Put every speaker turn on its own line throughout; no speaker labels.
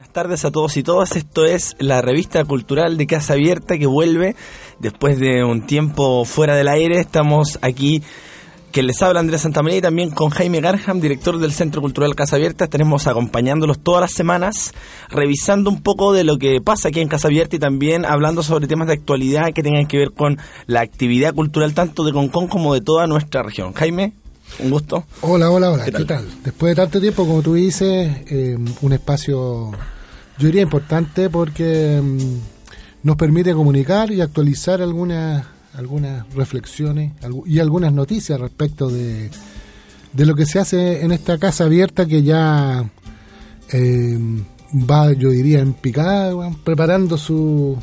Buenas tardes a todos y todas. Esto es la revista cultural de Casa Abierta que vuelve después de un tiempo fuera del aire. Estamos aquí, que les habla Andrés Santamaría y también con Jaime Garham, director del Centro Cultural Casa Abierta. Estaremos acompañándolos todas las semanas, revisando un poco de lo que pasa aquí en Casa Abierta y también hablando sobre temas de actualidad que tengan que ver con la actividad cultural tanto de Concón como de toda nuestra región. Jaime. Un gusto.
Hola, hola, hola. ¿Qué tal? Después de tanto tiempo, como tú dices, eh, un espacio, yo diría importante porque mm, nos permite comunicar y actualizar algunas algunas reflexiones y algunas noticias respecto de, de lo que se hace en esta casa abierta que ya eh, va, yo diría, en picada, preparando su,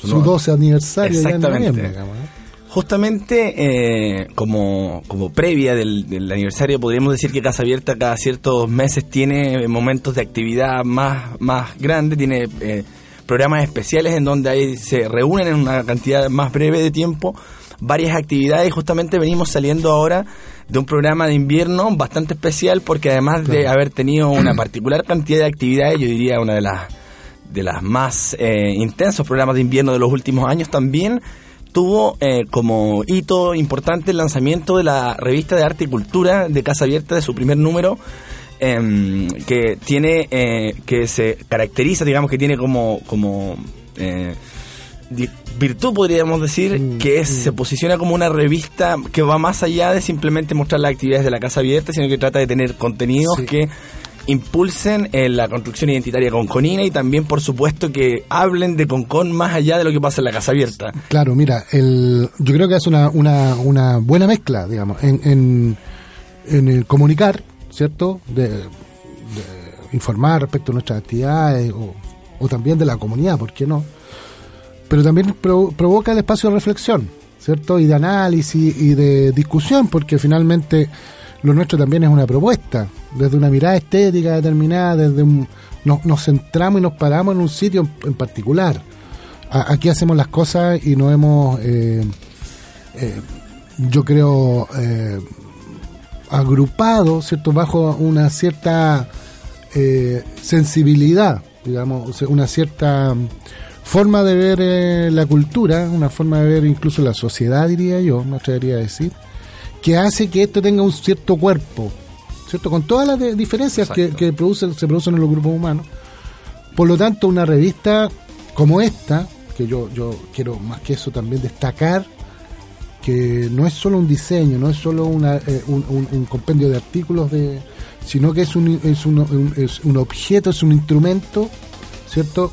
Su
su
nuevo-
12 aniversario ya en noviembre, digamos, ¿eh?
Justamente eh, como, como previa del, del aniversario, podríamos decir que Casa Abierta cada ciertos meses tiene momentos de actividad más, más grande, tiene eh, programas especiales en donde ahí se reúnen en una cantidad más breve de tiempo varias actividades. Y justamente venimos saliendo ahora de un programa de invierno bastante especial porque además de haber tenido una particular cantidad de actividades, yo diría una de las de las más eh, intensos programas de invierno de los últimos años también tuvo eh, como hito importante el lanzamiento de la revista de arte y cultura de Casa Abierta de su primer número em, que tiene eh, que se caracteriza digamos que tiene como como eh, virtud podríamos decir
Mm,
que es, se posiciona como una revista que va más allá de simplemente mostrar las actividades de la Casa Abierta sino que trata de tener contenidos
Sí.
que impulsen eh, la construcción identitaria conconina y también por supuesto que hablen de Concón más allá de lo que pasa en la Casa Abierta
Claro, mira, el, yo creo que es una, una, una buena mezcla, digamos, en, en, en el comunicar, ¿cierto? De, informar respecto a nuestras actividades o, o también de la comunidad, ¿por qué no? Pero también pro- provoca el espacio de reflexión, ¿cierto? Y de análisis y de discusión, porque finalmente lo nuestro también es una propuesta, desde una mirada estética determinada, desde un, nos, nos centramos y nos paramos en un sitio en- particular aquí hacemos las cosas y no hemos, eh, eh, yo creo, eh, agrupado, ¿cierto? Bajo una cierta eh, sensibilidad, digamos, una cierta mm, forma de ver eh, la cultura, una forma de ver incluso la sociedad, diría yo, me atrevería a decir, que hace que esto tenga un cierto cuerpo, ¿cierto? Con todas las diferencias que,
Exacto.
que producen, se producen en los grupos humanos. Por lo tanto, una revista como esta, que yo, yo quiero más que eso también destacar, que no es solo un diseño, no es solo una, eh, un, un- un compendio de artículos, de, sino que es un, es, un, un- es un objeto, es un instrumento, ¿cierto?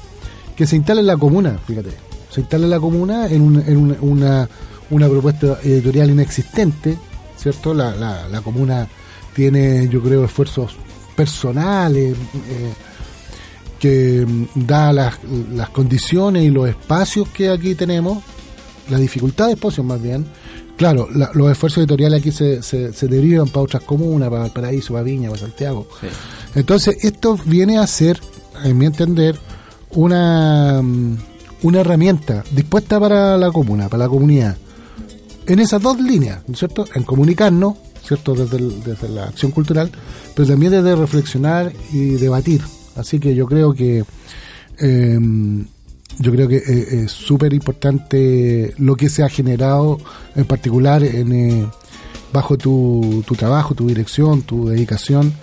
Que se instala en la comuna, fíjate. Se instala en la comuna en, un- en una, una propuesta editorial inexistente, ¿cierto? La, la, la comuna tiene, yo creo, esfuerzos personales, eh, que mm, da las, las condiciones y los espacios que aquí tenemos, la dificultad de espacios más bien, claro, la- los esfuerzos editoriales aquí se, se, se derivan para otras comunas, para Valparaíso, para Viña, para Santiago. Entonces, esto viene a ser, en mi entender, una, mm, una herramienta dispuesta para la comuna, para la comunidad, en esas dos líneas, ¿no es cierto? En comunicarnos, ¿cierto? Desde, la acción cultural, pero también desde reflexionar y debatir. Así que yo creo que eh, yo creo que eh, es súper importante lo que se ha generado, en particular en, eh, bajo tu, tu trabajo, tu dirección, tu dedicación,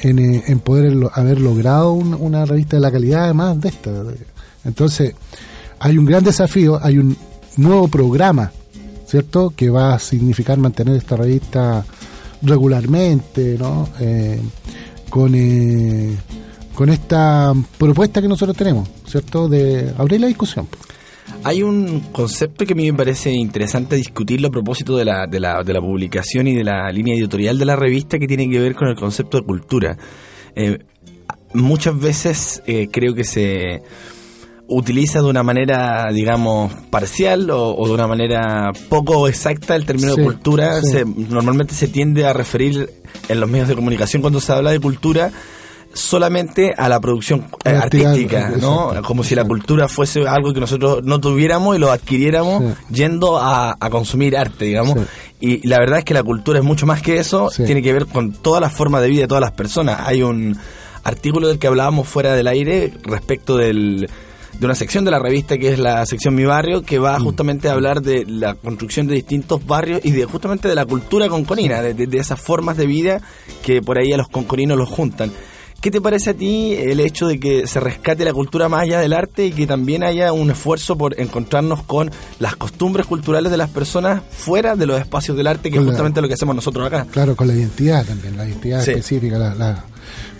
en, eh, en poder haber logrado un- una revista de la calidad además de esta. Entonces, hay un gran desafío, hay un nuevo programa, ¿cierto? Que va a significar mantener esta revista regularmente, ¿no? Eh, con, eh, con esta propuesta que nosotros tenemos, ¿cierto? De abrir la discusión.
Hay un concepto que a mí me parece interesante discutirlo a propósito de la, de la, de la publicación y de la línea editorial de la revista que tiene que ver con el concepto de cultura. Eh, muchas veces eh, creo que se utiliza de una manera, digamos, parcial o, de una manera poco exacta el término de cultura. normalmente se tiende a referir en los medios de comunicación cuando se habla de cultura solamente a la producción eh, artística, ¿no? Como si la cultura fuese algo que nosotros no tuviéramos y lo adquiriéramos yendo a, consumir arte, digamos. Y la verdad es que la cultura es mucho más que eso, tiene que ver con todas las formas de vida de todas las personas. Hay un artículo del que hablábamos fuera del aire respecto del de una sección de la revista que es la sección Mi Barrio, que va mm. justamente a hablar de la construcción de distintos barrios y de justamente de la cultura conconina, de, de esas formas de vida que por ahí a los conconinos los juntan. ¿Qué te parece a ti el hecho de que se rescate la cultura más allá del arte y que también haya un esfuerzo por encontrarnos con las costumbres culturales de las personas fuera de los espacios del arte, que es justamente lo que hacemos nosotros acá?
Claro, con la identidad también, la identidad específica. La,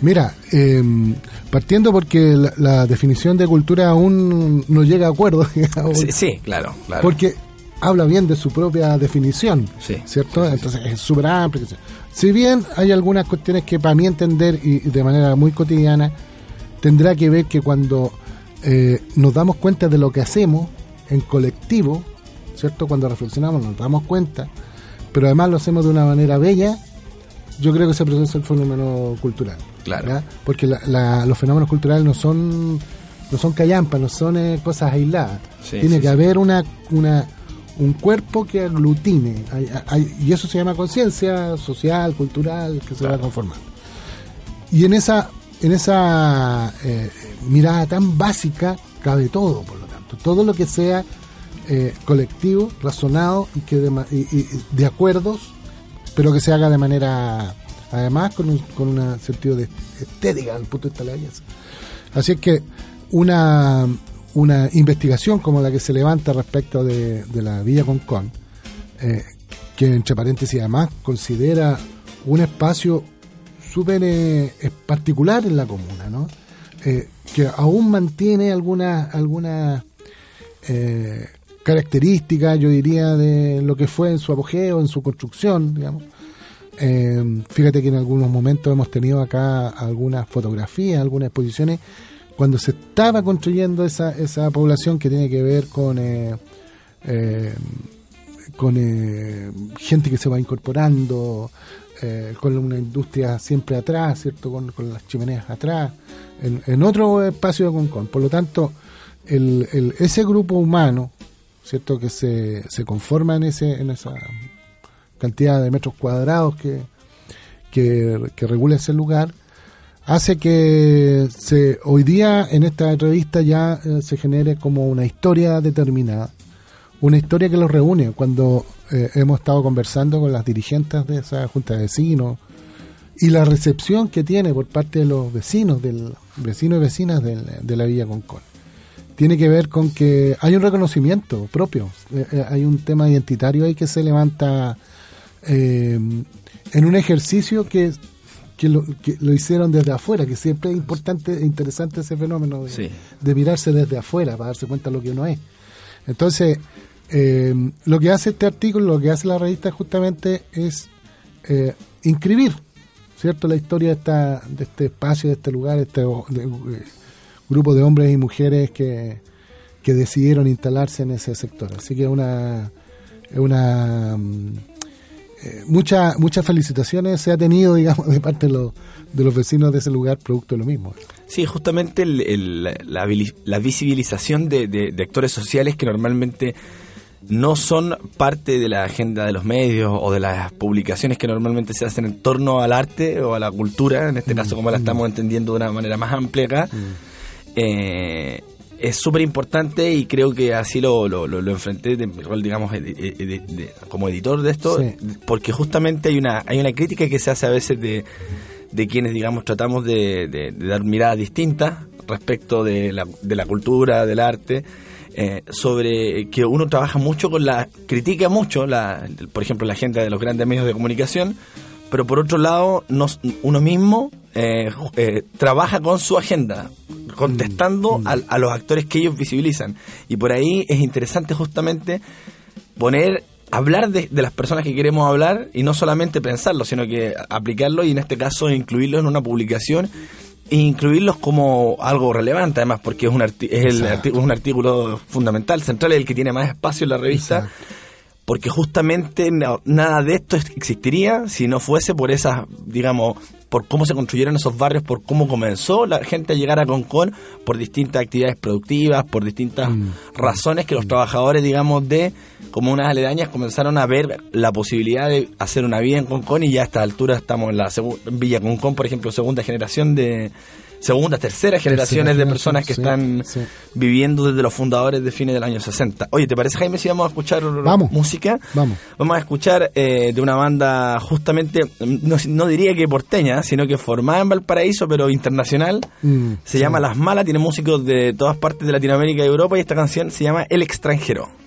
Mira, em, partiendo porque la, definición de cultura aún no llega a acuerdo.
sí, sí, claro, claro.
Porque habla bien de su propia definición, ¿cierto? Entonces es súper amplio. Si bien hay algunas cuestiones que para mí entender y de manera muy cotidiana, tendrá que ver que cuando eh, nos damos cuenta de lo que hacemos en colectivo, ¿cierto? Cuando reflexionamos nos damos cuenta, pero además lo hacemos de una manera bella, yo creo que se produce el fenómeno cultural.
Claro.
Porque los fenómenos culturales no son no son callampas, no son eh, cosas aisladas. Tiene que haber una, una un cuerpo que aglutine. y eso se llama conciencia social, cultural, que se va conformando. Y en esa, en esa eh, mirada tan básica cabe todo, por lo tanto. Todo lo que sea eh, colectivo, razonado y, que de, de acuerdos, pero que se haga de manera, además, con un, con un sentido de estética, al punto de vista la belleza. Así es que una, una investigación como la que se levanta respecto de, la Villa Concón, eh, que entre paréntesis además considera un espacio súper eh, particular en la comuna, ¿no? Eh, que aún mantiene algunas alguna, características, yo diría, de lo que fue en su apogeo, en su construcción, digamos. Fíjate que en algunos momentos hemos tenido acá algunas fotografías, algunas exposiciones cuando se estaba construyendo esa, esa población que tiene que ver con eh, eh, con eh, gente que se va incorporando, con una industria siempre atrás, ¿cierto? Con, las chimeneas atrás, en, otro espacio de Concón. Por lo tanto, el, el, ese grupo humano, ¿cierto? Que se, se conforma en, ese, en esa cantidad de metros cuadrados que, que, regula ese lugar, hace que se, hoy día en esta revista ya eh, se genere como una historia determinada, una historia que los reúne. Cuando eh, hemos estado conversando con las dirigentes de esa junta de vecinos y la recepción que tiene por parte de los vecinos, del vecinos y vecinas de la Villa Concón. Tiene que ver con que hay un reconocimiento propio, eh, hay un tema identitario ahí que se levanta en un ejercicio que que lo, que lo hicieron desde afuera, que siempre es importante e interesante ese fenómeno de, mirarse desde afuera para darse cuenta de lo que uno es. Entonces, eh, lo que hace este artículo, lo que hace la revista justamente es eh, inscribir, ¿cierto? La historia de, esta, de este espacio, de este lugar, este eh, grupo de hombres y mujeres que, que decidieron instalarse en ese sector. Así que es una, es una eh, muchas felicitaciones se ha tenido, digamos, de parte de los, de los vecinos de ese lugar producto de lo mismo.
Sí, justamente la, visibilización de, actores sociales que normalmente no son parte de la agenda de los medios o de las publicaciones que normalmente se hacen en torno al arte o a la cultura, en este mm, caso como la mm. estamos entendiendo de una manera más amplia acá. Mm. Eh, es súper importante y creo que así lo, lo, lo, enfrenté de mi rol, digamos, como editor de esto, porque justamente hay una, hay una crítica que se hace a veces de, de quienes, digamos, tratamos de, dar miradas distintas respecto de la, de la cultura, del arte, eh, sobre que uno trabaja mucho con la, critica mucho, la, por ejemplo, la gente de los grandes medios de comunicación, pero por otro lado, uno mismo eh, eh, trabaja con su agenda, contestando mm, mm. a, los actores que ellos visibilizan. Y por ahí es interesante justamente poner, hablar de, las personas que queremos hablar y no solamente pensarlo, sino que aplicarlo y en este caso incluirlo en una publicación e incluirlos como algo relevante, además, porque es un, es el arti- un artículo fundamental, central, el que tiene más espacio en la revista.
Exacto.
Porque justamente no- nada de esto es- existiría si no fuese por esas, digamos, por cómo se construyeron esos barrios, por cómo comenzó la gente a llegar a Concón, por distintas actividades productivas, por distintas
Mm.
razones que los trabajadores, digamos, de comunas aledañas comenzaron a ver la posibilidad de hacer una vida en Concón y ya a esta altura estamos en la en Villa Concón, por ejemplo, segunda generación de segunda, tercera generaciones de personas que están
sí.
viviendo desde los fundadores de fines del año 60. Oye, ¿te parece, Jaime, si vamos a escuchar
Vamos.
música?
Vamos.
Vamos a escuchar eh, de una banda justamente, no, no diría que porteña, sino que formada en Valparaíso, pero internacional.
Mm,
se
sí.
llama Las Malas, tiene músicos de todas partes de Latinoamérica y Europa y esta canción se llama El extranjero.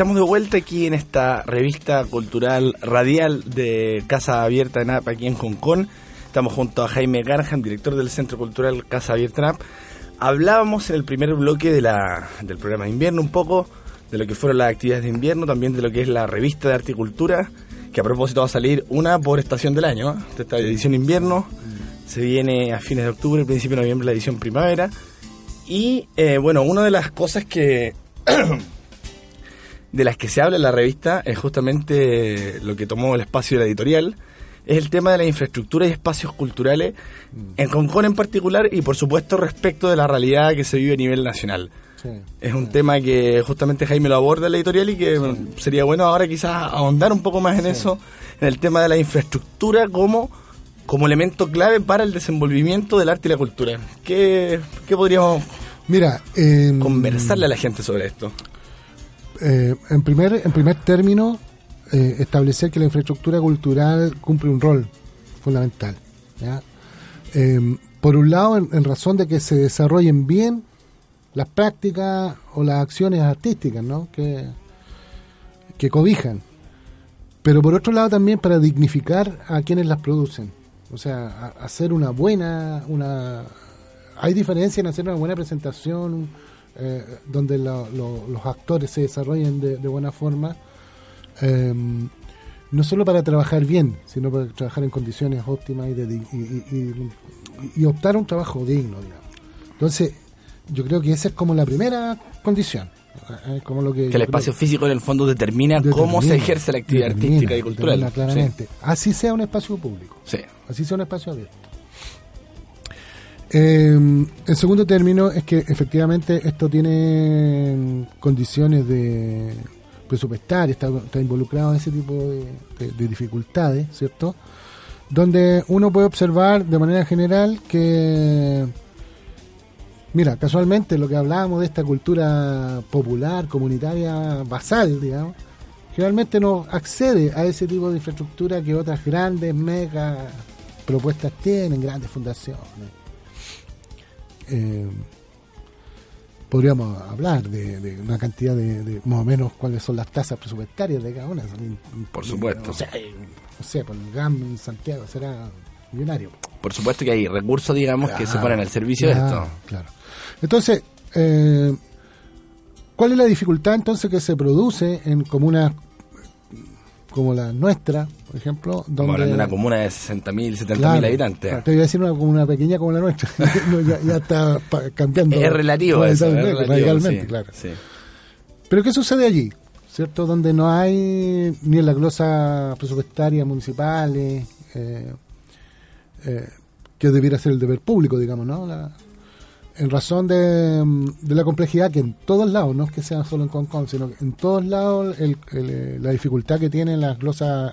Estamos de vuelta aquí en esta revista cultural radial de Casa Abierta NAP aquí en Hong Kong. Estamos junto a Jaime Garham, director del Centro Cultural Casa Abierta NAP. Hablábamos en el primer bloque de la, del programa de invierno un poco de lo que fueron las actividades de invierno, también de lo que es la revista de articultura, que a propósito va a salir una por estación del año. ¿eh? Esta edición invierno se viene a fines de octubre, principio de noviembre la edición primavera. Y eh, bueno, una de las cosas que de las que se habla en la revista es justamente lo que tomó el espacio de la editorial, es el tema de la infraestructura y espacios culturales en Hong Kong en particular y por supuesto respecto de la realidad que se vive a nivel nacional. es un tema que justamente Jaime lo aborda en la editorial y que sería bueno ahora quizás ahondar un poco más en eso, en el tema de la infraestructura como, como elemento clave para el desenvolvimiento del arte y la cultura. ¿Qué, qué podríamos
Mira, em,
conversarle a la gente sobre esto?
Eh, en primer en primer término eh, establecer que la infraestructura cultural cumple un rol fundamental. Em, por un lado en, razón de que se desarrollen bien las prácticas o las acciones artísticas ¿no? que, que cobijan pero por otro lado también para dignificar a quienes las producen o sea hacer una buena una hay diferencia en hacer una buena presentación eh, donde lo- lo- los actores se desarrollen de, de buena forma eh, no solo para trabajar bien sino para trabajar en condiciones óptimas y, de y, y- y- y optar a un trabajo digno digamos. entonces yo creo que esa es como la primera condición como lo que,
el
creo-
espacio físico en el fondo determina, cómo se
Determina,
ejerce la actividad
determina,
artística y cultural.
determina claramente. Así sea un espacio público,
Sí. sí.
así sea un espacio abierto. Eh, en segundo término es que efectivamente esto tiene condiciones de presupuestarias, está, está involucrado en ese tipo de- de dificultades, ¿cierto? Donde uno puede observar de manera general que, mira, casualmente lo que hablábamos de esta cultura popular, comunitaria, basal, digamos, generalmente no accede a ese tipo de infraestructura que otras grandes, mega propuestas tienen, grandes fundaciones. Eh, podríamos hablar de, de una cantidad de, de más o menos cuáles son las tasas presupuestarias de cada una.
Por supuesto.
O sea, eh, por el GAM en Santiago será millonario.
Por supuesto que hay recursos, digamos, que se ponen al servicio de esto.
Claro. Entonces, eh, ¿cuál es la dificultad entonces que se produce en comunas como la nuestra, por ejemplo? Donde,
hablando de una comuna de 60.000, 70.000
Claro,
habitantes.
te iba a decir una comuna pequeña como la nuestra. No, ya, ya está cambiando.
Es relativo eso, es
radicalmente,
relativo,
radicalmente,
sí,
claro.
sí.
Pero ¿qué sucede allí? ¿Cierto? Donde no hay ni en la glosa presupuestaria municipales, eh, eh, que debiera ser el deber público, digamos, ¿no? La- en razón de, de la complejidad que en todos lados, no es que sea solo en Hong Kong, sino que en todos lados el- el, eh, la dificultad que tienen las glosas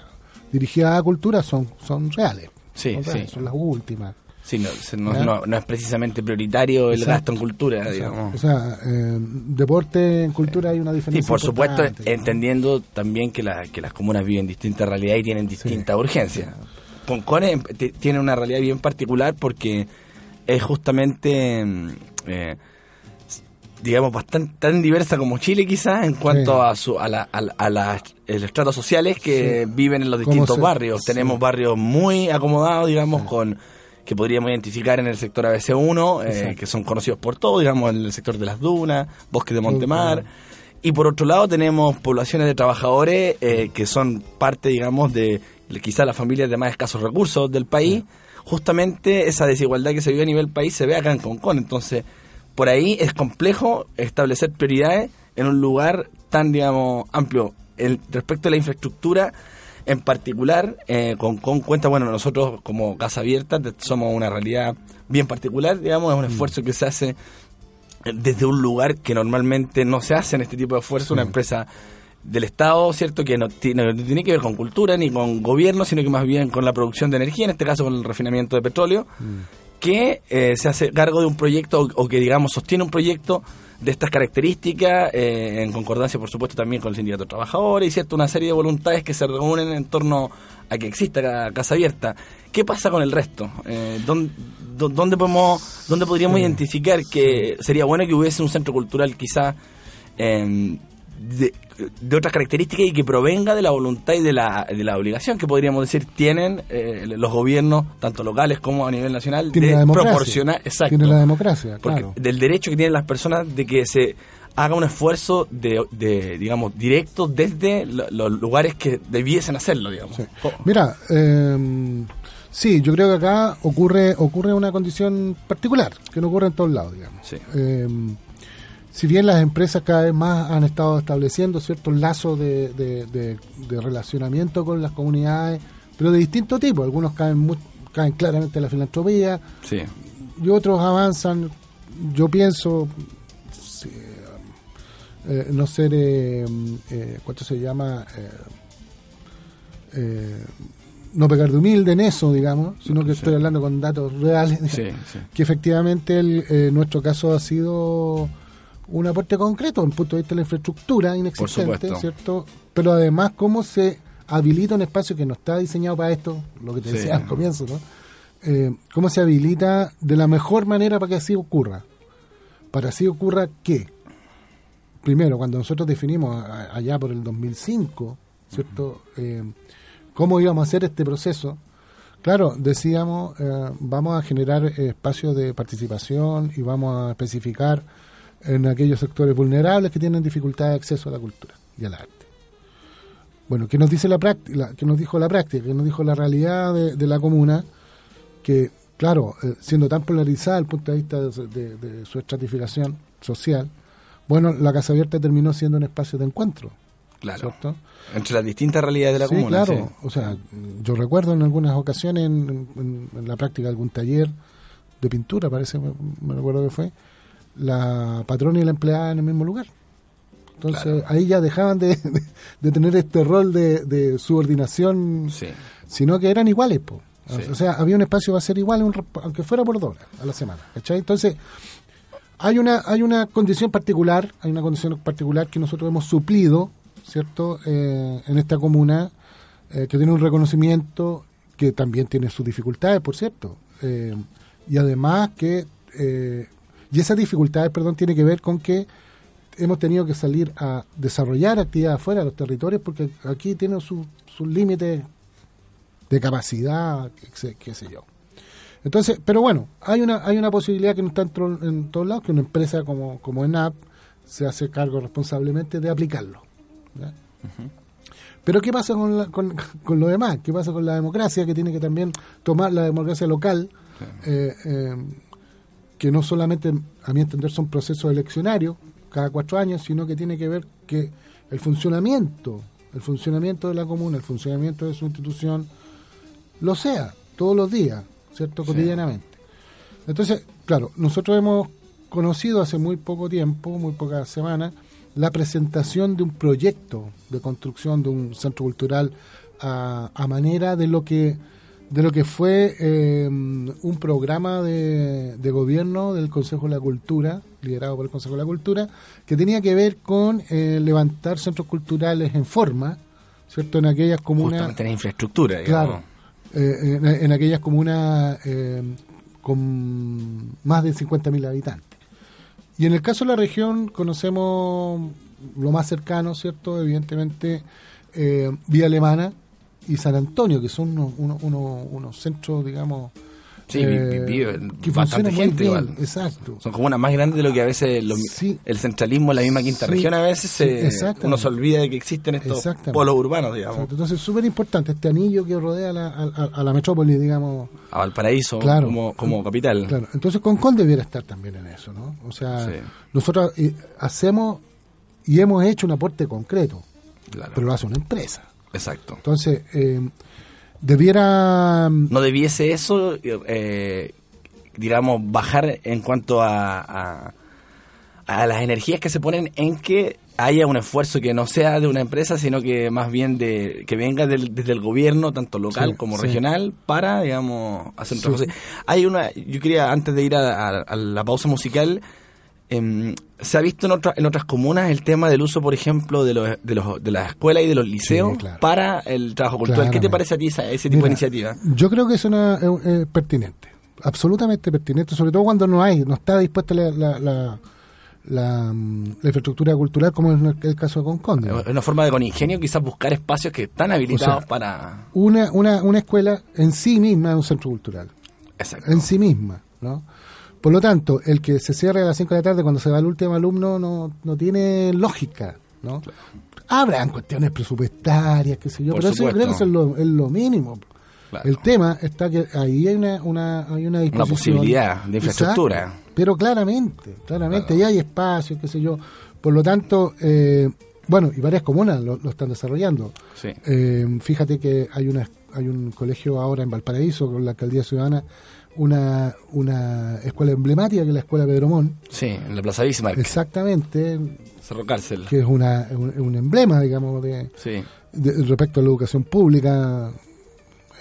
dirigidas a cultura son, son reales.
Sí,
son, reales,
sí.
son las últimas.
Sí, no, no- no- no es precisamente prioritario el
Exacto.
gasto en cultura, digamos.
O sea, eh, deporte en cultura hay una
Sí,
diferencia.
por supuesto, entendiendo también que, la- que las comunas viven distintas realidades y tienen distintas urgencias. Concón es- t- tiene una realidad bien particular porque es justamente, mm, eh, digamos, bastante tan diversa como Chile quizás en cuanto
Sí.
a, su, a, la, a, la- a eh, los estratos sociales que
Sí.
viven en los
¿Cómo
distintos
se-
barrios.
sí.
Tenemos barrios muy acomodados, digamos, con que podríamos identificar en el sector ABC1, eh, que son conocidos por todo, digamos, en el sector de las dunas, bosque de Montemar. Y por otro lado tenemos poblaciones de trabajadores eh, que son parte, digamos, de quizá las familias de más escasos recursos del país. Justamente esa desigualdad que se vive a nivel país se ve acá en Concón. Entonces, por ahí es complejo establecer prioridades en un lugar tan, digamos, amplio. El, respecto a la infraestructura, en particular, eh, Concón cuenta, bueno, nosotros como Casa Abierta somos una realidad bien particular, digamos, es un esfuerzo que se hace desde un lugar que normalmente no se hace en este tipo de esfuerzo, una empresa del Estado, ¿cierto? Que no tiene, no tiene que ver con cultura ni con gobierno, sino que más bien con la producción de energía, en este caso con el refinamiento de petróleo, que eh, se hace cargo de un proyecto o, o que, digamos, sostiene un proyecto de estas características, eh, en concordancia, por supuesto, también con el sindicato de trabajadores y, ¿cierto? Una serie de voluntades que se reúnen en torno a que exista ca- Casa Abierta. ¿Qué pasa con el resto? Eh, ¿dónde, dó- dónde podemos, dónde podríamos identificar que sería bueno que hubiese un centro cultural quizá de, de otras características y que provenga de la voluntad y de la, de la obligación que podríamos decir tienen eh, los gobiernos, tanto locales como a nivel nacional,
Tiene
de
la democracia.
proporcionar, exacto,
Tiene la democracia,
porque
claro.
del derecho que tienen las personas de que se haga un esfuerzo de, de, digamos, directo desde lo- los lugares que debiesen hacerlo, digamos.
Sí. Mira, eh, sí, yo creo que acá ocurre ocurre una condición particular, que no ocurre en todos lados, digamos.
Sí.
Eh, si bien las empresas cada vez más han estado estableciendo ciertos lazos de, de- de- de relacionamiento con las comunidades, pero de distinto tipo, algunos caen, mu- caen claramente en la filantropía,
Sí,
y otros avanzan, yo pienso, sí, eh, no ser, eh, eh, ¿cuánto se llama? Eh, eh, no pecar de humilde en eso, digamos, sino que
Sí.
estoy hablando con datos reales,
sí, sí.
que efectivamente el, eh, nuestro caso ha sido un aporte concreto el punto de vista de la infraestructura inexistente. ¿cierto? Pero además cómo se habilita un espacio que no está diseñado para esto, lo que te
Sí.
decía al comienzo, ¿no? Eh, cómo se habilita de la mejor manera para que así ocurra. Para así ocurra que, primero, cuando nosotros definimos allá por el 2005, ¿cierto? Eh, cómo íbamos a hacer este proceso, claro, decíamos, eh, vamos a generar espacios de participación y vamos a especificar en aquellos sectores vulnerables que tienen dificultad de acceso a la cultura y al arte. Bueno, ¿qué nos dice la práctica? ¿Qué nos dijo la práctica? ¿Qué nos dijo la realidad de, de la comuna? Que, claro, eh, siendo tan polarizada desde el punto de vista de, de- de su estratificación social, bueno, la Casa Abierta terminó siendo un espacio de encuentro,
Claro.
¿cierto?
Entre las distintas realidades de la
sí,
comuna.
claro.
sí.
O sea, yo recuerdo en algunas ocasiones en, en- en la práctica de algún taller de pintura, parece, me, me recuerdo que fue, la patrona y la empleada en el mismo lugar. Entonces
Claro.
ahí ya dejaban de, de- de tener este rol de, de subordinación,
Sí.
sino que eran iguales. po.
Sí.
O sea, había un espacio para ser igual, un aunque fuera por dos horas a la semana. ¿cachai? Entonces, hay una, hay una condición particular, hay una condición particular que nosotros hemos suplido, ¿cierto?, Eh, en esta comuna, eh, que tiene un reconocimiento que también tiene sus dificultades, por cierto. Eh, y además que, eh, y esas dificultades, perdón, tiene que ver con que hemos tenido que salir a desarrollar actividades fuera de los territorios porque aquí tienen sus sus límites de capacidad, qué sé, yo. Entonces, pero bueno, hay una hay una posibilidad que no está en, tro- en todos lados, que una empresa como, como ENAP se hace cargo responsablemente de aplicarlo. Pero ¿qué pasa con, la- con, con lo demás? ¿Qué pasa con la democracia que tiene que también tomar la democracia local? eh, eh, que no solamente, a mi entender, son procesos eleccionarios cada cuatro años, sino que tiene que ver que el funcionamiento, el funcionamiento de la comuna, el funcionamiento de su institución, lo sea todos los días, ¿cierto?
Sí.
Cotidianamente. Entonces, claro, nosotros hemos conocido hace muy poco tiempo, muy pocas semanas, la presentación de un proyecto de construcción de un centro cultural a, a manera de lo que de lo que fue eh, un programa de, de gobierno del Consejo de la Cultura, liderado por el Consejo de la Cultura, que tenía que ver con eh, levantar centros culturales en forma, ¿cierto? En aquellas comunas
Justamente en infraestructura, digamos.
Claro. Eh, en, en aquellas comunas eh, con más de 50.000 habitantes. Y en el caso de la región conocemos lo más cercano, ¿cierto? Evidentemente, eh, Vía Alemana y San Antonio, que son unos, unos, unos- unos centros, digamos...
Sí,
que
bastante gente
bien,
igual.
Exacto.
Son como una más grande de lo que a veces lo-
Sí.
el centralismo en la misma quinta
Sí.
región a veces
Sí,
se, uno se olvida de que existen estos polos urbanos, digamos.
Exacto. Entonces es súper importante este anillo que rodea a la, a- a- la metrópoli, digamos,
A Valparaíso
Claro.
como, como capital.
Claro, entonces Concon debiera estar también en eso, ¿no? O sea, nosotros eh, hacemos y hemos hecho un aporte concreto,
Claro.
pero lo hace una empresa.
Exacto.
Entonces, eh, debiera...
¿No debiese eso, eh, digamos, bajar en cuanto a, a, a las energías que se ponen en que haya un esfuerzo que no sea de una empresa, sino que más bien de que venga del- desde el gobierno, tanto local
Sí,
como
sí.
regional, para, digamos, hacer un trabajo. Hay una, yo quería, antes de ir a la pausa musical, em, se ha visto en, otra- en otras comunas el tema del uso, por ejemplo, de, los, de, los, de las escuelas y de los liceos
claro.
para el trabajo cultural. ¿Qué te parece a ti esa- ese tipo de iniciativa?
Yo creo que es una eh, eh, pertinente, absolutamente pertinente, sobre todo cuando no hay, no está dispuesta la, la, la- la, mm, la infraestructura cultural como es el caso de Conconde.
Es una forma de con ingenio quizás buscar espacios que están habilitados
O sea,
para...
Una, una, una escuela en sí misma es un centro cultural.
Exacto.
en sí misma, ¿no? Por lo tanto, el que se cierre a las 5 de la tarde cuando se va el último alumno no, no tiene lógica, ¿no? Habrán cuestiones presupuestarias, qué sé yo,
Por
pero eso yo creo que eso es lo, es lo mínimo.
Claro.
El tema está que ahí hay una, una, hay una disposición.
posibilidad de infraestructura.
Exacto. pero claramente, claramente, ya hay espacio, qué sé yo. Por lo tanto, eh, bueno, y varias comunas lo, lo están desarrollando.
Sí.
Eh, fíjate que hay una hay un colegio ahora en Valparaíso con la alcaldía ciudadana, una, una escuela emblemática que es la escuela Pedro Montt,
Sí, en la Plaza Bismarck,
exactamente,
Cerro Cárcel.
que es una, un, un emblema, digamos, de,
Sí,
de- respecto a la educación pública.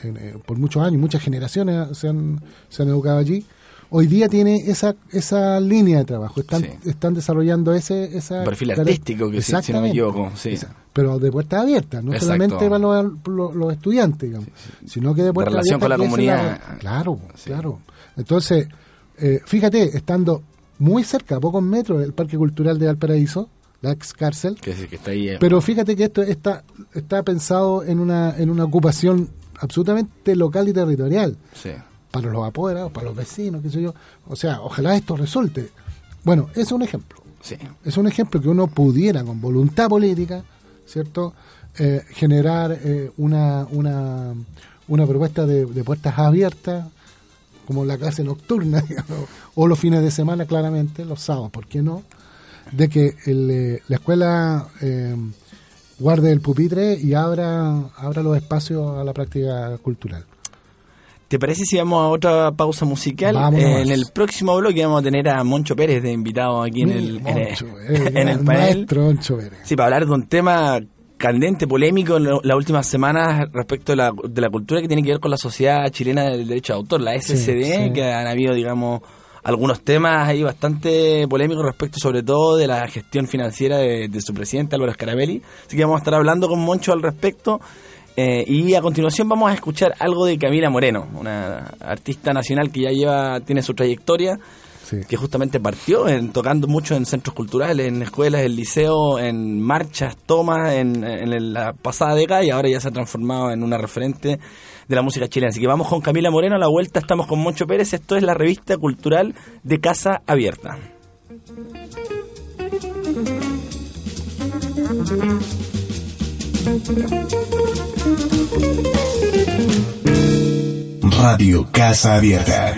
en- eh, por muchos años, muchas generaciones se han, se han educado allí. Hoy día tiene esa, esa línea de trabajo, están,
Sí.
están desarrollando ese, esa
perfil artístico, que si- no me equivoco, sí.
Esa- pero de puertas abiertas, no
Exacto.
solamente para los, los- los estudiantes, digamos, sino que de puertas
relación con la comunidad.
claro, claro. Entonces, eh, fíjate, estando muy cerca, a pocos metros del Parque Cultural de Valparaíso, la ex cárcel,
que está ahí. eh,
pero fíjate que esto está, está pensado en una, en una ocupación absolutamente local y territorial
sí.
Para los apoderados, para los vecinos, qué sé yo. O sea, ojalá esto resulte. Bueno, es un ejemplo.
Sí,
Es un ejemplo que uno pudiera, con voluntad política, ¿cierto?, Eh, generar eh, una, una, una propuesta de, de puertas abiertas, como la clase nocturna, digamos, o los fines de semana, claramente, los sábados, ¿por qué no? De que el, eh, la escuela eh, guarde el pupitre y abra, abra los espacios a la práctica cultural.
¿Te parece si vamos a otra pausa musical? Eh, en el próximo bloque vamos a tener a Moncho Pérez de invitado aquí en el, en el,
Moncho,
en el panel.
maestro Moncho Pérez.
Sí, para hablar de un tema candente, polémico en las últimas semanas respecto de la, de la cultura que tiene que ver con la Sociedad Chilena del Derecho de Autor, la SCD,
sí.
que han habido, digamos, algunos temas ahí bastante polémicos respecto sobre todo de la gestión financiera de, de su presidente Álvaro Scarabelli. Así que vamos a estar hablando con Moncho al respecto. Eh, y a continuación vamos a escuchar algo de Camila Moreno, una artista nacional que ya lleva, tiene su trayectoria
Sí.
que justamente partió en, tocando mucho en centros culturales, en escuelas, en liceo, en marchas, tomas, en, en la pasada década y ahora ya se ha transformado en una referente de la música chilena. Así que vamos con Camila Moreno, a la vuelta estamos con Moncho Pérez, esto es la revista cultural de Casa Abierta.
Radio Casa Abierta.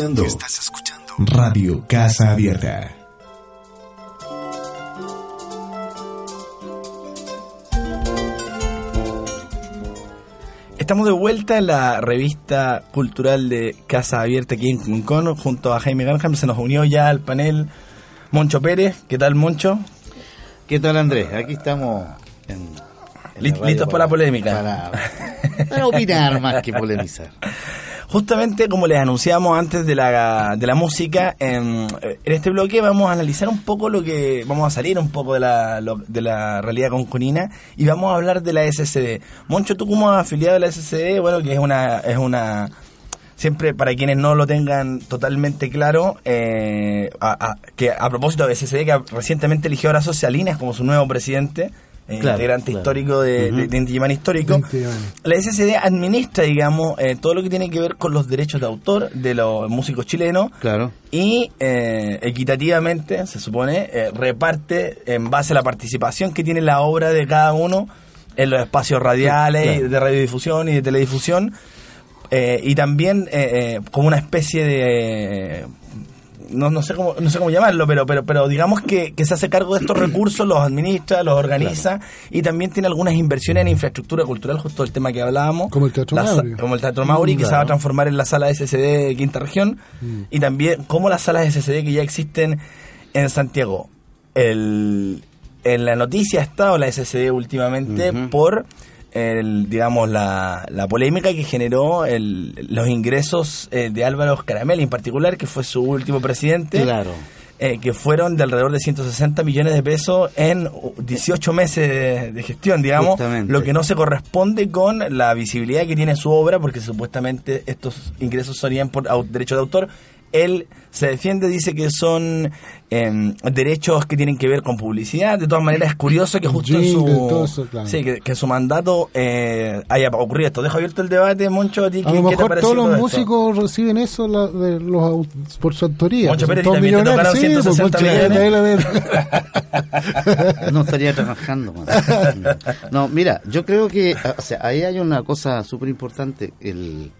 Escuchando. Estás escuchando. Radio Casa Abierta.
Estamos de vuelta en la revista cultural de Casa Abierta aquí en Concón, junto a Jaime Garham. Se nos unió ya al panel Moncho Pérez. ¿Qué tal, Moncho?
¿Qué tal, Andrés? Aquí estamos en,
listos para la polémica.
Para, para opinar más que polemizar.
Justamente como les anunciamos antes de la, de la música, en, en este bloque vamos a analizar un poco lo que, vamos a salir un poco de la, lo- de la realidad conconina y vamos a hablar de la SCD. Moncho, tú como afiliado de la SCD, bueno, que es una, es una, siempre para quienes no lo tengan totalmente claro, eh, a- a- que a propósito de SCD, que recientemente eligió a Horacio Salinas como su nuevo presidente, eh,
Claro,
integrante
claro.
histórico de, de, de Inti Illimani histórico.
Inti.
La SCD administra, digamos, eh, todo lo que tiene que ver con los derechos de autor de los músicos chilenos
Claro.
y eh, equitativamente, se supone, eh, reparte en base a la participación que tiene la obra de cada uno en los espacios radiales,
Claro.
de radiodifusión y de teledifusión, eh, y también eh, eh, como una especie de... No, no sé cómo no sé cómo llamarlo pero pero pero digamos que, que se hace cargo de estos recursos los administra los organiza y también tiene algunas inversiones en infraestructura cultural justo el tema que hablábamos.
Como el Teatro
La
Mauri.
como el Teatro Mauri que se va a transformar en la sala SSD de Quinta Región y también como las salas SSD que ya existen en Santiago. El, en la noticia ha estado la SSD últimamente por el, digamos la, la polémica que generó el- los ingresos eh, de Álvaro Caramel en particular, que fue su último presidente
Claro.
eh, que fueron de alrededor de 160 millones de pesos en uh, 18 meses de, de gestión, digamos,
Justamente.
lo que no se corresponde con la visibilidad que tiene su obra, porque supuestamente estos ingresos serían por au- derecho de autor. Él se defiende, dice que son em, derechos que tienen que ver con publicidad. De todas maneras, es curioso que justo en su,
todo eso, claro.
sí, que, que su mandato eh, haya ocurrido esto. Dejo abierto el debate, Moncho. ¿a ti
A
qué-
lo
qué te
mejor
parece
todos los
todo esto?
músicos reciben eso la- de los, por su autoría.
Moncho Pérez también te
millonarios,
tocaron
sí, pues,
160
Moncho Pérez, él-
No estaría trabajando. man. No, mira, yo creo que o sea, ahí hay una cosa súper importante. El,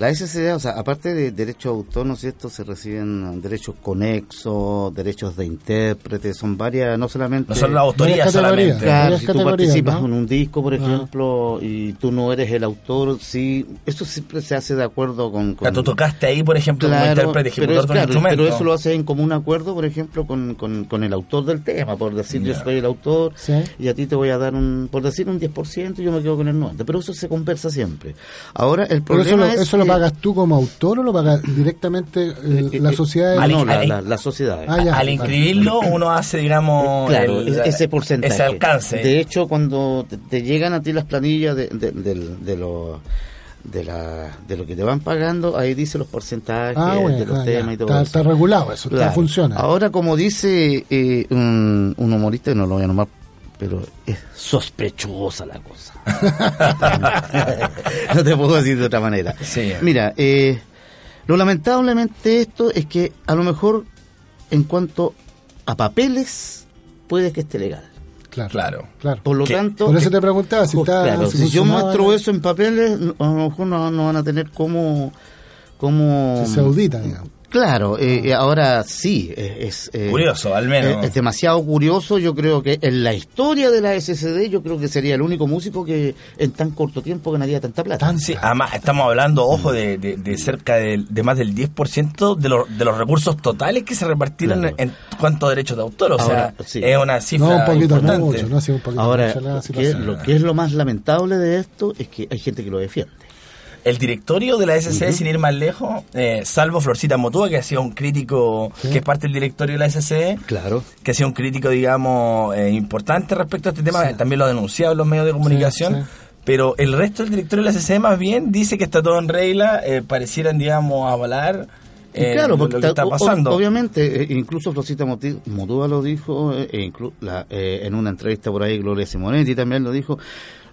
la SCD, o sea, aparte de derechos de autor, ¿no es cierto? Se reciben derechos conexos, derechos de intérprete, son varias, no solamente...
No son la autoría
Varias categorías.
solamente.
Claro, si tú participas
¿no?
en un disco, por
Ah.
ejemplo, y tú no eres el autor, sí, eso siempre se hace de acuerdo con...
O
con
sea, tú tocaste ahí, por ejemplo, como
Claro,
intérprete
pero,
ejecutor
es,
de un
claro,
instrumento.
pero eso lo haces en común acuerdo, por ejemplo, con, con, con el autor del tema, por decir yo soy el autor
Sí.
y a ti te voy a dar un, por decir un 10% y yo me quedo con el 90%, pero eso se conversa siempre. Ahora, el
Pero eso,
problema
lo,
es
¿Eso lo
que-
pagas tú como autor o lo paga directamente eh,
eh,
la
eh,
sociedad?
ah,
Al-
no, la,
al-
la, la sociedad.
Ah, ya.
Al
vale.
inscribirlo, uno hace, digamos,
Claro,
el-
es- ese porcentaje.
Ese alcance.
De hecho, cuando te, te llegan a ti las planillas de, de, del- de lo de, la, de lo que te van pagando, ahí dice los porcentajes
Ah, bueno,
de los
ah, ya.
temas y todo
está,
eso.
está regulado eso, está-
Claro.
funciona.
Ahora, como dice eh, un, un humorista, no lo voy a nombrar, pero es sospechosa la cosa. no te puedo decir de otra manera.
Sí.
Mira, eh, lo lamentablemente de esto es que a lo mejor en cuanto a papeles, puede que esté legal.
claro,
Claro.
claro.
Por lo
¿Qué?
tanto,
Por eso te preguntaba si
Pues,
está.
claro,
si
si yo muestro eso en papeles, a lo mejor no, no van a tener cómo... cómo
Si se audita, digamos.
Claro, eh, eh, ahora sí, es... es, eh,
Curioso, al menos.
es, es demasiado curioso, yo creo que en la historia de la SCD yo creo que sería el único músico que en tan corto tiempo ganaría tanta plata.
Tan-
Sí, además estamos hablando, ojo, de, de, de cerca de, de más del 10% de, los de los recursos totales que se repartieron
Claro.
en cuanto a derechos de autor. O
Ahora,
sea,
sí.
es una cifra
No, un poquito
importante.
mucho, no sí, un poquito
Ahora,
mucho la
¿qué-
situación.
lo que es lo más lamentable de esto es que hay gente que lo defiende.
El directorio de la SCD, sin ir más lejos, eh, salvo Florcita Motúa, que ha sido un crítico,
Sí.
que es parte del directorio de la SCD,
Claro.
que ha sido un crítico, digamos, eh, importante respecto a este tema, también lo ha denunciado en los medios de comunicación,
sí.
pero el resto del directorio de la SCD más bien dice que está todo en regla, eh, parecieran, digamos, avalar eh,
claro, porque
lo que está pasando.
obviamente, eh, incluso Florcita Motúa lo dijo, e inclu- la- eh, en una entrevista por ahí, Gloria Simonetti también lo dijo.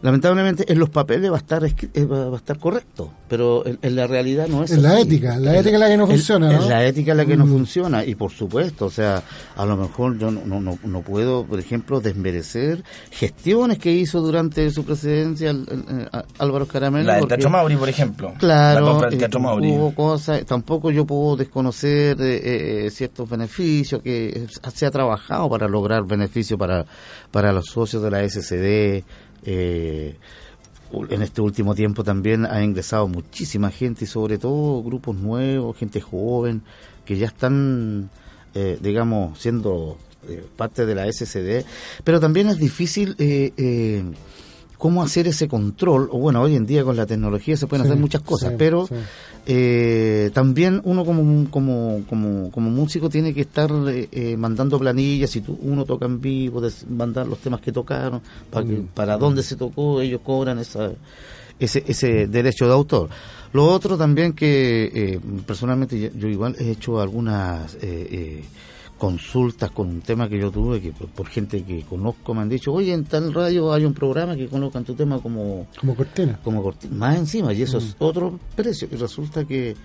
Lamentablemente en los papeles va a estar eh, va a estar correcto, pero en, en la realidad no es
Es la ética, la ética es la que no funciona,
Es
¿no?
la ética la que no
Mm.
funciona y por supuesto, o sea, a lo mejor yo no, no, no, no puedo, por ejemplo, desmerecer gestiones que hizo durante su presidencia el- el- el- Álvaro Caramelo.
La del Teatro Mauri, por ejemplo. La
Claro,
compra del
eh,
Teatro Mauri.
hubo cosas, tampoco yo puedo desconocer eh, eh, ciertos beneficios que se ha trabajado para lograr beneficios para, para los socios de la SCD. Eh, en este último tiempo también ha ingresado muchísima gente y sobre todo grupos nuevos, gente joven, que ya están, eh, digamos, siendo eh, parte de la SCD. Pero también es difícil... cómo hacer ese control, o bueno, hoy en día con la tecnología se pueden
Sí,
hacer muchas cosas,
sí,
pero
sí.
eh, también uno como, como, como, como músico tiene que estar eh, eh, mandando planillas, si tú, uno toca en vivo, mandar los temas que tocaron, para, que,
Mm.
para dónde se tocó, ellos cobran esa, ese, ese derecho de autor. Lo otro también que eh, personalmente yo, yo igual he hecho algunas... eh, eh, consultas con un tema que yo tuve que por, por gente que conozco me han dicho oye en tal radio hay un programa que colocan tu tema como
Como cortina.
como corti- más encima y eso es otro precio y resulta que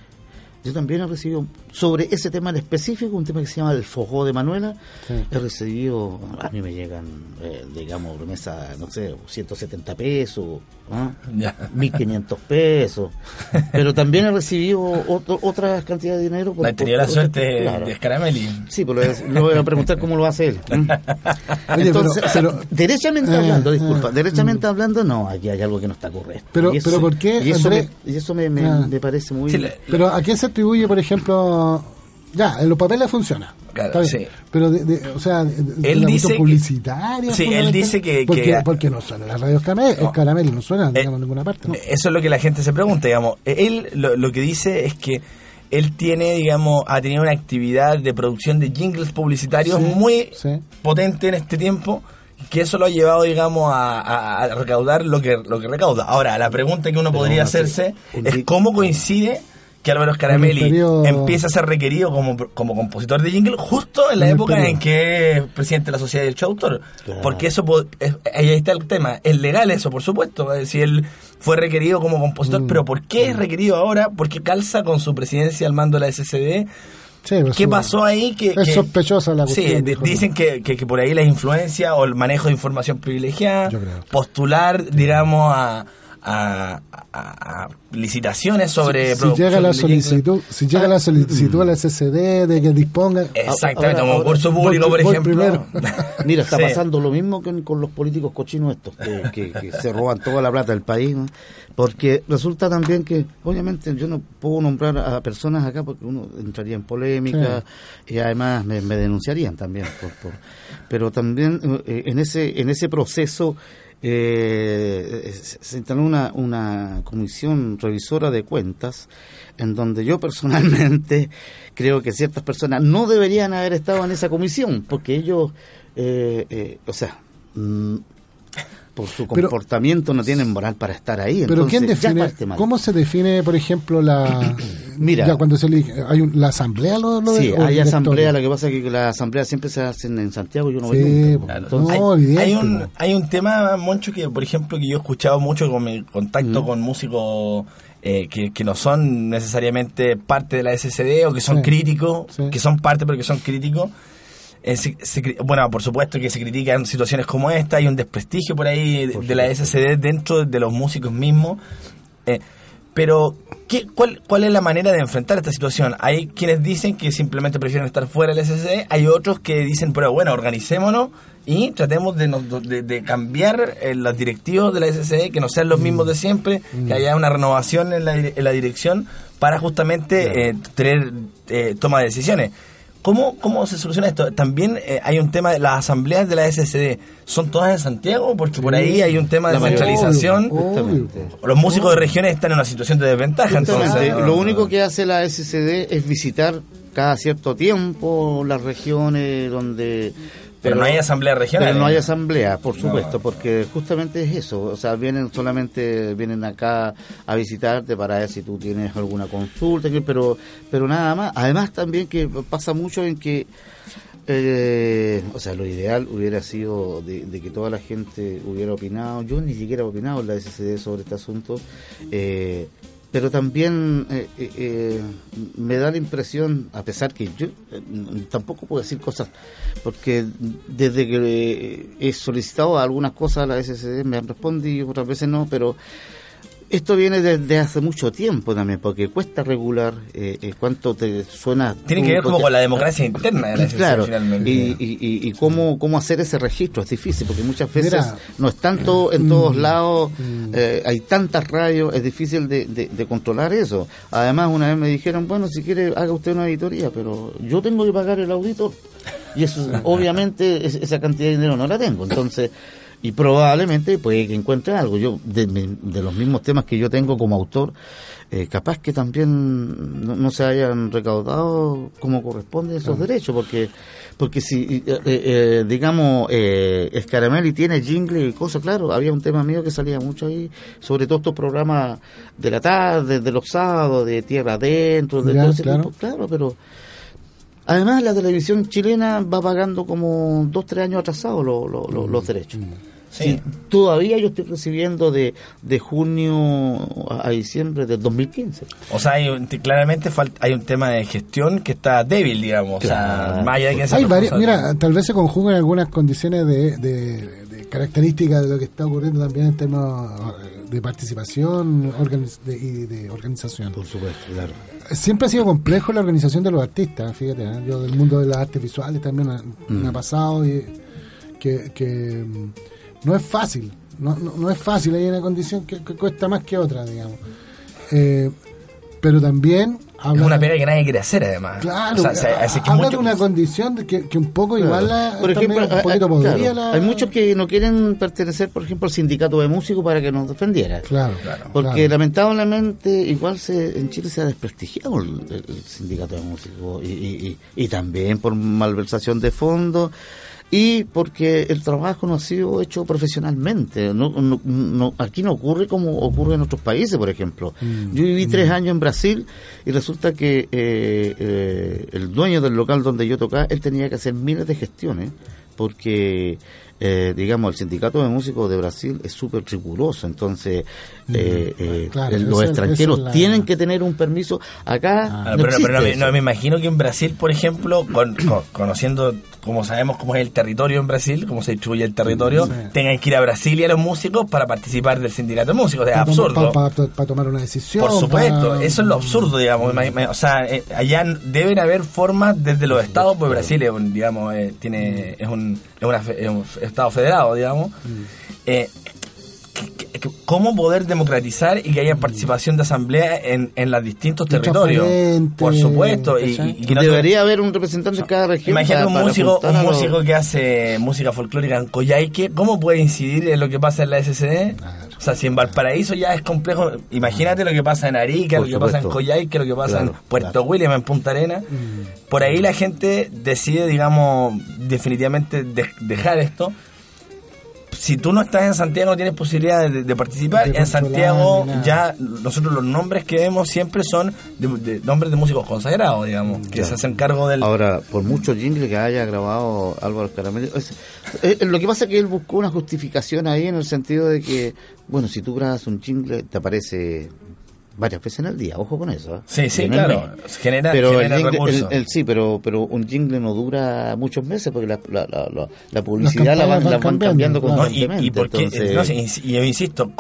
yo también he recibido sobre ese tema en específico un tema que se llama el fogó de Manuela
Sí.
he recibido a mí me llegan eh, digamos remesa no sé 170 pesos ¿ah?
Ya.
1500 pesos pero también he recibido otro, otra cantidad de dinero
No he tenido la
por-
suerte de,
claro.
de Scaramelli.
Sí, pues lo voy a- preguntar cómo lo hace él. ¿Mm?
Oye,
Entonces,
pero-
o sea,
pero-
derechamente
Eh,
hablando, disculpa,
eh,
derechamente hablando, no, aquí hay algo que no está correcto.
Pero-
Y eso-
pero ¿por qué,
Y eso,
Andrés?
me, y eso me, me-
Ah.
me parece muy...
Sí, la-
Pero ¿a quién se atribuye, por ejemplo, ya, en los papeles funciona?
Claro,
Está bien.
sí.
Pero, de, de- o sea, de-
Él dice que-. Sí, él dice que-
Porque,
que-
porque no suena las radios caramel,
No.
caramel, no suena,
Eh,
digamos, en ninguna parte. ¿no?
Eso es lo que la gente se pregunta, digamos. Él lo, lo que dice es que él tiene, digamos, ha tenido una actividad de producción de jingles publicitarios
Sí,
muy
sí.
potente en este tiempo, que eso lo ha llevado, digamos, a, a- a recaudar lo que, lo que recauda. Ahora, la pregunta que uno podría hacerse es cómo coincide que Álvaro
el
Scaramelli
periodo-
empieza a ser requerido como, como compositor de jingle justo en la
En
época en que es presidente de la Sociedad del Show Autor.
Claro.
Porque eso, es- ahí está el tema. Es legal eso, por supuesto. eh, Si él fue requerido como compositor,
Mm.
pero ¿por qué es requerido ahora? Porque calza con su presidencia al mando de la SCD.
Sí, pues,
¿Qué pasó ahí? Que,
Es
que-
sospechosa la cuestión.
Sí, dicen que, que, que por ahí la influencia o el manejo de información privilegiada,
Yo creo.
postular, digamos, a, a, a- a licitaciones sobre
si
producción
llega la solicitud, si llega la solicitud a la SCD de que disponga
Exactamente,
Ahora-
como
ahora-
concurso público, por ejemplo.
primero.
Mira, está
Sí.
pasando lo mismo con, con los políticos cochinos estos, que, que- que se roban toda la plata del país, ¿no? porque resulta también que, obviamente, yo no puedo nombrar a personas acá porque uno entraría en polémica y además me, me denunciarían también, por- por- pero también eh, en ese en ese proceso eh, se instaló una, una comisión revisora de cuentas en donde yo personalmente creo que ciertas personas no deberían haber estado en esa comisión porque ellos, eh, eh, o sea, mm, por su
Pero-
comportamiento no tienen moral para estar ahí.
Pero
entonces
¿quién define? ¿Cómo se define, por ejemplo, la.
Mira.
Ya cuando se elige. ¿Hay un- la asamblea? Lo, lo
Sí, hay asamblea, lo que pasa es que las asambleas siempre se hacen en Santiago yo no voy nunca. Entonces,
no,
hay, un, hay un tema, Moncho, que por ejemplo que yo he escuchado mucho con mi contacto
Mm.
con músicos eh, que, que no son necesariamente parte de la SCD o que son
Sí.
críticos,
Sí.
que son parte pero que son críticos. Eh, se- se bueno, por supuesto que se critican situaciones como esta, hay un desprestigio por ahí de,
Por
de la. SCD dentro de los músicos mismos. Eh, pero, ¿qué, cuál, ¿cuál es la manera de enfrentar esta situación? Hay quienes dicen que simplemente prefieren estar fuera del SCD, hay otros que dicen, pero bueno, organicémonos y tratemos de, nos- de, de cambiar eh, los directivos de la SCD, que no sean los mismos de siempre, que haya una renovación en la, en la dirección para justamente eh, tener eh, toma de decisiones. ¿Cómo, ¿Cómo se soluciona esto? También eh, hay un tema de las asambleas de la SCD. ¿Son todas en Santiago? Porque por ahí hay un tema de
La
centralización.
Obvio.
Los músicos de regiones están en una situación de desventaja. Entonces,
lo único que hace la SCD es visitar cada cierto tiempo las regiones donde...
Pero no hay asamblea regional.
Pero no hay asamblea, por supuesto, porque justamente es eso. O sea, vienen solamente, vienen acá a visitarte para ver si tú tienes alguna consulta, pero, pero nada más. Además también que pasa mucho en que Eh, o sea, lo ideal hubiera sido de, de que toda la gente hubiera opinado. Yo ni siquiera he opinado en la SCD sobre este asunto. Eh, pero también eh, eh, eh, me da la impresión, a pesar que yo eh, tampoco puedo decir cosas, porque desde que eh, he solicitado algunas cosas a la SCD me han respondido, otras veces no, pero esto viene desde hace mucho tiempo también, porque cuesta regular eh, eh, cuánto te suena.
Tiene que ver como con la democracia interna de la
Claro,
finalmente.
y, y, y- y cómo, cómo hacer ese registro es difícil, porque muchas veces
Mira.
no es tanto en todos
Mm,
lados,
mm.
eh, hay tantas radios, es difícil de, de- de controlar eso. Además, una vez me dijeron, bueno, si quiere, haga usted una auditoría, pero yo tengo que pagar el auditor. Y eso, obviamente, es- esa cantidad de dinero no la tengo. Entonces, y probablemente puede que encuentre algo. Yo, de, los mismos temas que yo tengo como autor, eh, capaz que también no, no se hayan recaudado como corresponde esos derechos, porque porque si, eh, eh, digamos, eh, Scaramelli tiene jingle y cosas, claro, había un tema mío que salía mucho ahí, sobre todo estos programas de la tarde, de los sábados, de tierra adentro, de
Ya,
todo ese
claro.
tipo, claro, pero además la televisión chilena va pagando como dos, tres años atrasados lo- lo- lo- los derechos.
Sí.
Sí, todavía yo estoy recibiendo de, de junio a a diciembre del 2015.
O sea, hay un- claramente falta, hay un tema de gestión que está débil, digamos. O sea,
Claro.
más allá de que sea
Hay varias, mira, tal vez se conjugan algunas condiciones de, de- de características de lo que está ocurriendo también en términos eh, de participación organiz- de- y de organización.
Por supuesto, claro.
Siempre ha sido complejo la organización de los artistas, fíjate, ¿eh? yo del mundo de las artes visuales también ha- me ha pasado y que, que, mm, no es fácil, no, no, no es fácil, hay una condición que, que cuesta más que otra, digamos. Eh, pero también
Es
habla
una
de-
pega que nadie quiere hacer, además.
Claro,
O sea, se- hace que
habla
mucho-
de una condición que, que un poco igual la,
Por
también
ejemplo,
un poquito
hay-
podría
claro,
la-
hay muchos que no quieren pertenecer, por ejemplo, al sindicato de músicos para que nos defendiera.
Claro,
Porque
claro.
lamentablemente igual se en Chile se ha desprestigiado el sindicato de músicos y, y- y- y también por malversación de fondos y porque el trabajo no ha sido hecho profesionalmente. No, no- no- aquí no ocurre como ocurre en otros países, por ejemplo.
Mm,
Yo viví tres años en Brasil y resulta que eh, eh, el dueño del local donde yo tocaba, él tenía que hacer miles de gestiones porque eh, digamos, el sindicato de músicos de Brasil es súper riguroso, entonces eh, eh,
claro, esa-
los extranjeros
es la-
tienen que tener un permiso. Acá
Ah,
no
pero, pero no, me-
eso.
no me imagino que en Brasil, por ejemplo, con- con- conociendo, como sabemos cómo es el territorio en Brasil, cómo se distribuye el territorio,
Sí.
tengan que ir a Brasil y a los músicos para participar del sindicato de músicos. Es absurdo.
Para tomar una decisión.
Por supuesto, eso es lo absurdo, digamos. O sea, eh, allá deben haber formas desde los estados, porque Brasil es un, digamos, eh, tiene, es un, es, una fe- es un estado federado, digamos. Eh, que- que- ¿Cómo poder democratizar y que haya participación de asamblea en, en los distintos territorios?
transparente,
Por supuesto. Y,
¿cachai?
y- y que no te-
Debería haber un representante en cada región.
Imagínate un músico, un
los-
músico que hace música folclórica en Coyhaique, ¿cómo puede incidir en lo que pasa en la SCD? O sea, si en Valparaíso ya es complejo, imagínate lo que pasa en Arica,
Por
lo que pasa en. Coyhaique, lo que pasa
Claro,
en Puerto
claro.
William, en Punta Arena.
Mm.
Por ahí la gente decide, digamos, definitivamente de- dejar esto. Si tú no estás en Santiago, no tienes posibilidad de, de participar.
De
en Santiago, ya nosotros los nombres que vemos siempre son de, de nombres de músicos consagrados, digamos, que
Ya.
se hacen cargo del.
Ahora, por mucho jingle que haya grabado Álvaro Caramelli, es- eh, lo que pasa es que él buscó una justificación ahí en el sentido de que, bueno, si tú grabas un jingle, te aparece varias veces en el día, ojo con eso. ¿eh?
Sí, sí,
no
claro. Genera,
Pero el jingle-
recursos.
el- el- sí, pero pero un jingle no dura muchos meses porque la, la, la, la- la publicidad la van,
van
cambiando,
cambiando, claro.
Y, porque,
entonces-
no sé, ins- y yo insisto,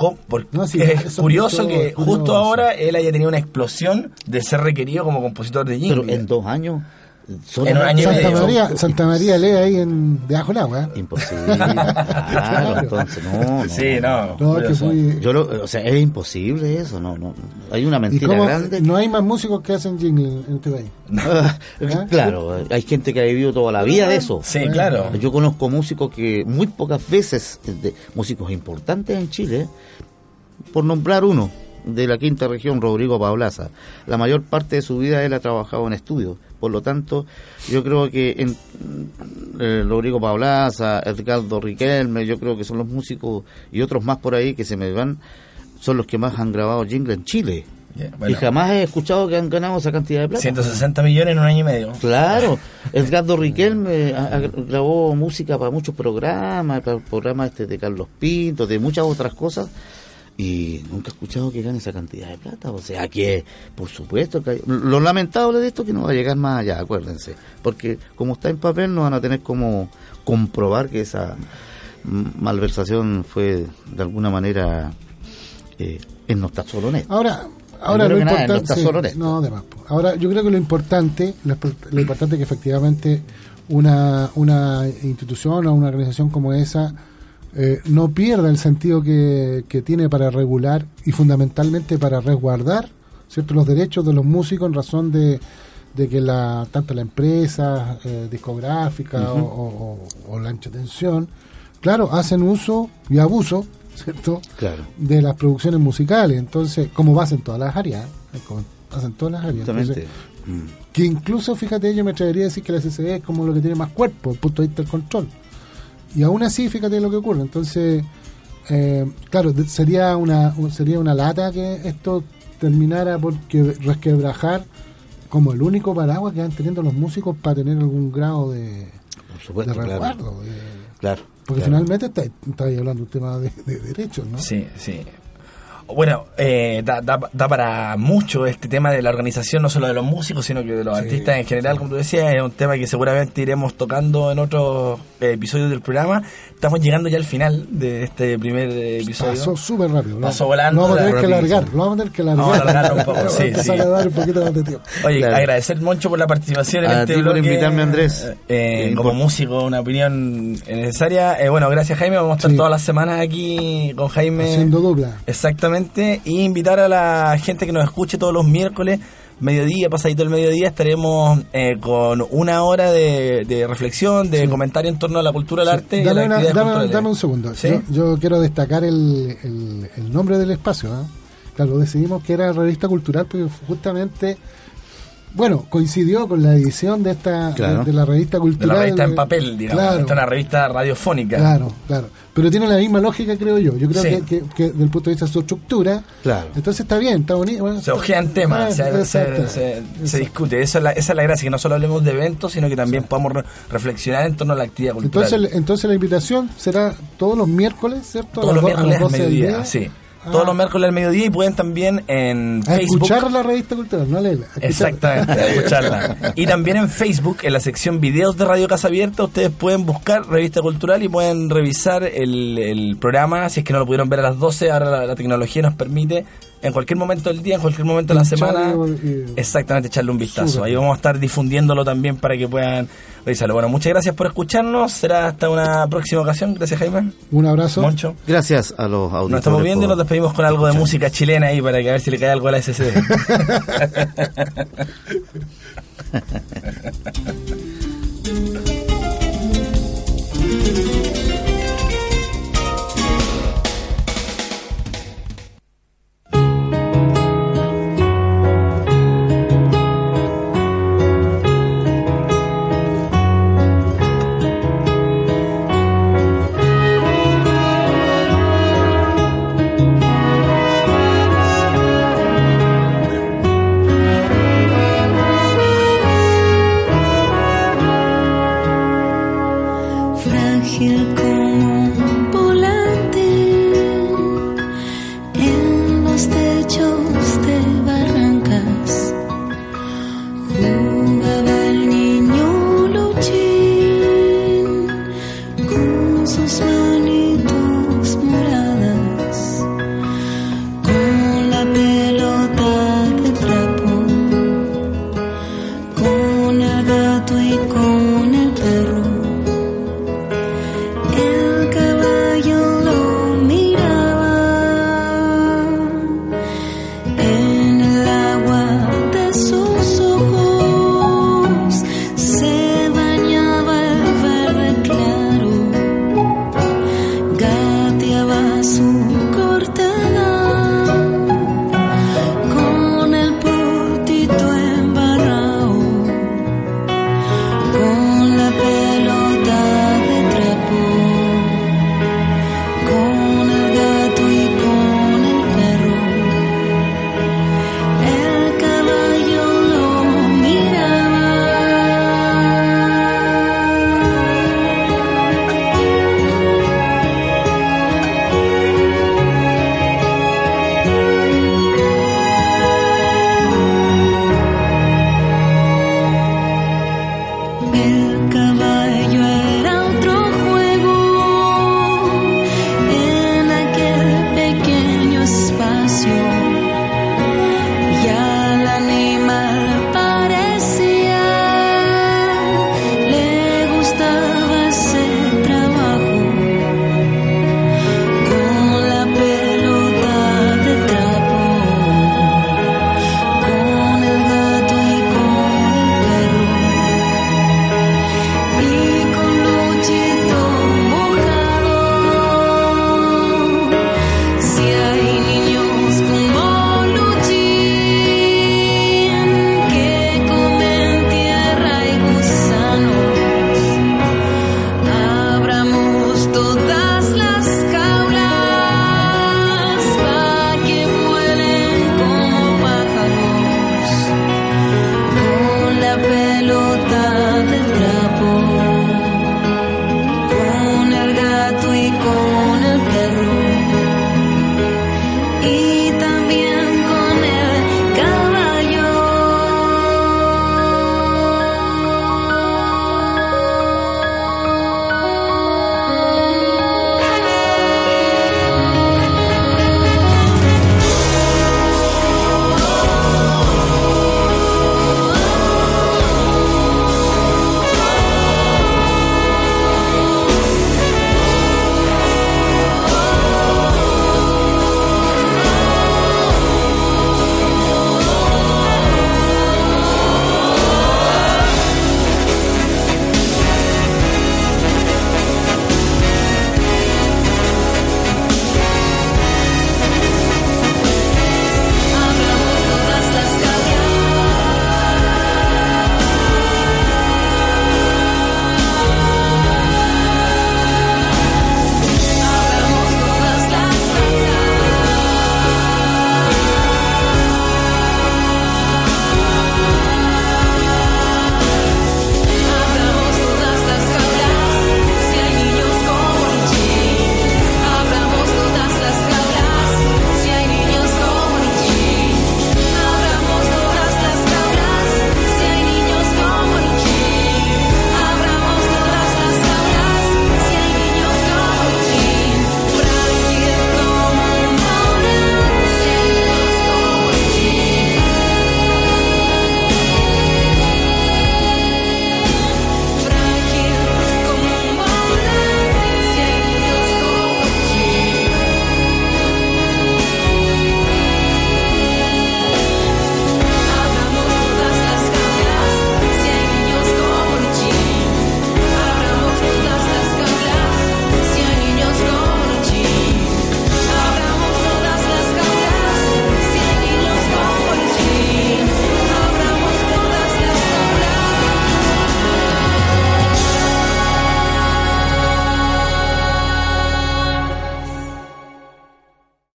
No, sí,
es curioso que
curioso.
justo ahora él haya tenido una explosión de ser requerido como compositor de
pero
jingle.
en dos años...
En un año
Santa
medio.
María, Santa María lee ahí en, debajo del agua. ¿eh?
Imposible. claro, entonces no, no.
sí, no.
No, que
curioso.
fui-
Yo lo, o sea, es imposible eso, no, no. Hay una
¿Y
mentira
cómo?
grande.
No hay más músicos que hacen jingle en este país. ¿Ah?
claro, hay gente que ha vivido toda la vida de eso.
Sí, claro.
Yo conozco músicos que muy pocas veces, de, músicos importantes en Chile, por nombrar uno, de la quinta región, Rodrigo Pablaza, la mayor parte de su vida él ha trabajado en estudios. Por lo tanto, yo creo que en, eh, Rodrigo Pablaza, Edgardo Riquelme, yo creo que son los músicos y otros más por ahí que se me van, son los que más han grabado jingle en Chile. Y jamás he escuchado que han ganado esa cantidad de plata.
160 millones en un año y medio.
Claro, Edgardo Riquelme ha- ha- grabó música para muchos programas, para el programa este de Carlos Pinto, de muchas otras cosas, y nunca he escuchado que gane esa cantidad de plata. O sea que, por supuesto, que hay- lo lamentable de esto es que no va a llegar más allá, acuérdense, porque como está en papel no van a tener como comprobar que esa malversación fue de alguna manera eh, en no está solo honesto.
Ahora, ahora lo
nada, no está solo honesto.
no, de más, po. Ahora, yo creo que lo importante, lo, lo importante es que efectivamente una, una institución o una organización como esa eh, no pierda el sentido que, que tiene para regular y fundamentalmente para resguardar cierto los derechos de los músicos en razón de, de que la tanto la empresa eh, discográfica o, o- o la ancha tensión claro hacen uso y abuso cierto
Claro.
de las producciones musicales. Entonces, como pasa en todas las áreas, ¿eh? como pasa en todas las áreas. Entonces, que incluso, fíjate, yo me atrevería a decir que la SCD es como lo que tiene más cuerpo, el punto de vista del control. Y aún así, fíjate lo que ocurre. Entonces, eh, claro, de- sería una un- sería una lata que esto terminara por que- resquebrajar como el único paraguas que van teniendo los músicos para tener algún grado de,
Por
de
supuesto, claro.
resguardo. de-
Claro.
porque
claro.
finalmente está, está ahí hablando de un tema de, de derechos, ¿no?
Sí, sí. Bueno, eh, da, da, da para mucho este tema de la organización, no solo de los músicos, sino que de los
Sí,
artistas en general, como tú decías, es un tema que seguramente iremos tocando en otros eh, episodios del programa. Estamos llegando ya al final de este primer episodio.
Pasó súper rápido. ¿no?
Pasó volando,
Lo vamos a tener que alargar. Lo vamos a tener que alargar.
Vamos a alargarlo un poco, sí, sí.
a dar un poquito más de tiempo.
Oye,
Claro.
agradecer Moncho por la participación en
A
este
ti por invitarme, Andrés.
eh,
Eh,
como músico, una opinión necesaria. Eh, bueno, gracias Jaime, vamos a estar
Sí.
todas las semanas aquí con Jaime.
Haciendo dupla.
Exactamente, y invitar a la gente que nos escuche todos los miércoles, mediodía, pasadito el mediodía, estaremos eh, con una hora de, de reflexión, de comentario en torno a la cultura, el arte y
Dame,
las
una- dame- dame un segundo.
¿Sí?
Yo, yo quiero destacar el, el- el nombre del espacio. ¿eh? Claro, decidimos que era revista cultural porque justamente, bueno, coincidió con la edición de esta
Claro.
de, de la revista
de
cultural.
la revista en papel, digamos.
Claro,
Esta es una revista radiofónica.
claro, claro. Pero tiene la misma lógica, creo yo. Yo creo
Sí.
que, que, que desde el punto de vista de su estructura,
Claro.
entonces está bien, está bonito. bueno,
Se ojean temas,
Ah,
se, se-
exacto.
se- se discute. Esa es, la, esa es la gracia, que no solo hablemos de eventos, sino que también podamos re- reflexionar en torno a la actividad cultural.
Entonces, entonces la invitación será todos los miércoles, ¿cierto? A
todos los
do- a las
miércoles al
12 del
mediodía,
día.
sí.
Ah.
Todos los miércoles al mediodía y pueden también en
A
Facebook.
escuchar la revista cultural, no leerla.
Exactamente, a escucharla. Y también en Facebook, en la sección videos de Radio Casa Abierta, ustedes pueden buscar Revista Cultural y pueden revisar el, el programa. Si es que no lo pudieron ver a las 12, ahora la, la tecnología nos permite en cualquier momento del día, en cualquier momento de la semana, exactamente echarle un vistazo. Ahí vamos a estar difundiéndolo también para que puedan revisarlo. Bueno, muchas gracias por escucharnos. Será hasta una próxima ocasión. Gracias, Jaime.
Un abrazo.
Moncho.
Gracias a los auditores.
Nos estamos viendo y nos despedimos con algo de música chilena ahí para que a ver si le cae algo a la SCD.